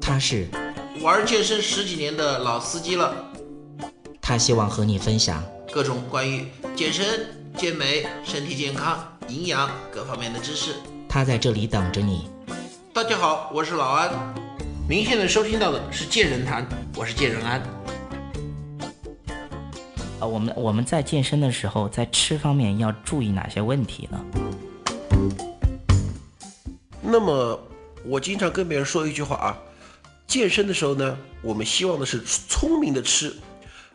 他是玩健身十几年的老司机了，他希望和你分享各种关于健身、健美、身体健康、营养各方面的知识。他在这里等着你。大家好，我是老安。您现在收听到的是健人谈，我是健人安。呃，我们我们在健身的时候，在吃方面要注意哪些问题呢？那么我经常跟别人说一句话啊，健身的时候呢，我们希望的是聪明的吃，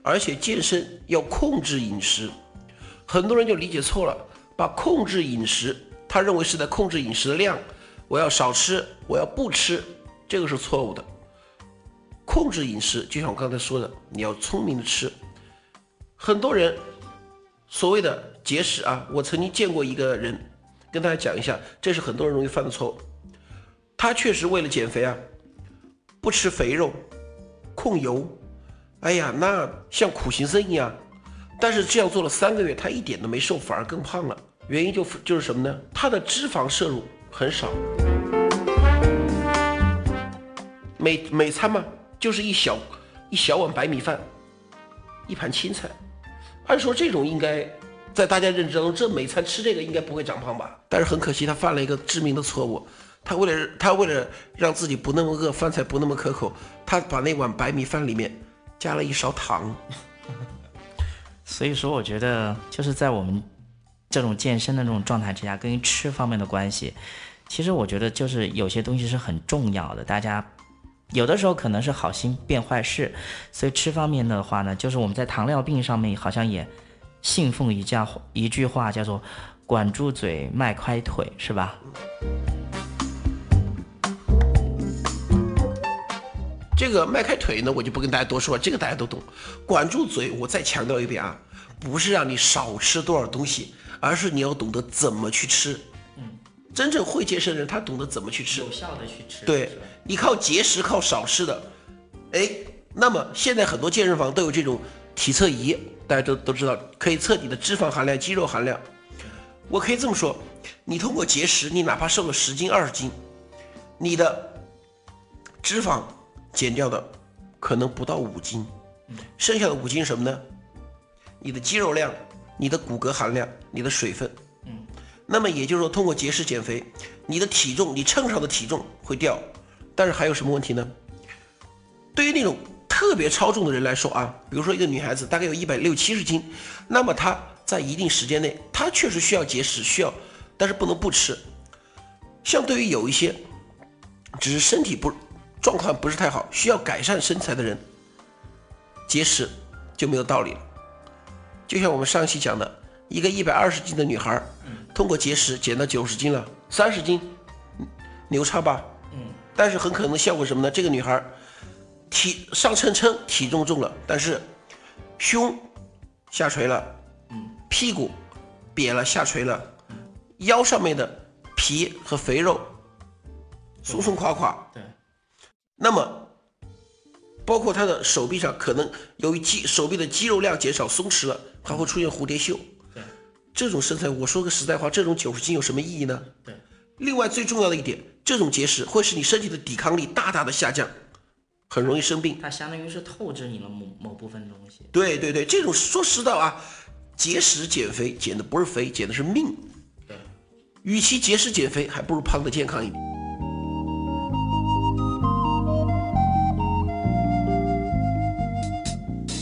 而且健身要控制饮食。很多人就理解错了，把控制饮食，他认为是在控制饮食的量，我要少吃，我要不吃，这个是错误的。控制饮食，就像我刚才说的，你要聪明的吃。很多人所谓的节食啊，我曾经见过一个人，跟大家讲一下，这是很多人容易犯的错误。他确实为了减肥啊，不吃肥肉，控油，哎呀，那像苦行僧一样。但是这样做了三个月，他一点都没瘦，反而更胖了。原因就就是什么呢？他的脂肪摄入很少，每每餐嘛，就是一小一小碗白米饭，一盘青菜。按说这种应该在大家认知当中，这每餐吃这个应该不会长胖吧？但是很可惜，他犯了一个致命的错误。他为了他为了让自己不那么饿，饭菜不那么可口，他把那碗白米饭里面加了一勺糖。所以说，我觉得就是在我们这种健身的这种状态之下，跟吃方面的关系，其实我觉得就是有些东西是很重要的。大家有的时候可能是好心变坏事，所以吃方面的话呢，就是我们在糖尿病上面好像也信奉一家一句话，叫做“管住嘴，迈开腿”，是吧？这个迈开腿呢，我就不跟大家多说了，这个大家都懂。管住嘴，我再强调一遍啊，不是让你少吃多少东西，而是你要懂得怎么去吃。嗯，真正会健身的人，他懂得怎么去吃，有效的去吃。对，你靠节食，靠少吃的，哎，那么现在很多健身房都有这种体测仪，大家都都知道，可以测你的脂肪含量、肌肉含量。我可以这么说，你通过节食，你哪怕瘦了十斤、二十斤，你的脂肪。减掉的可能不到五斤，剩下的五斤什么呢？你的肌肉量、你的骨骼含量、你的水分。嗯，那么也就是说，通过节食减肥，你的体重，你秤上的体重会掉，但是还有什么问题呢？对于那种特别超重的人来说啊，比如说一个女孩子大概有一百六七十斤，那么她在一定时间内，她确实需要节食，需要，但是不能不吃。相对于有一些，只是身体不。状况不是太好，需要改善身材的人，节食就没有道理了。就像我们上一期讲的，一个一百二十斤的女孩，通过节食减到九十斤了，三十斤，牛叉吧？嗯。但是很可能效果什么呢？这个女孩体上称称体重重了，但是胸下垂了，嗯，屁股瘪了下垂了，腰上面的皮和肥肉松松垮垮。对。那么，包括他的手臂上，可能由于肌手臂的肌肉量减少、松弛了，还会出现蝴蝶袖。对，这种身材，我说个实在话，这种九十斤有什么意义呢？对。另外最重要的一点，这种节食会使你身体的抵抗力大大的下降，很容易生病。它相当于是透支你了某某部分东西。对对对，这种说实在啊，节食减肥减的不是肥，减的是命。对。与其节食减肥，还不如胖的健康一点。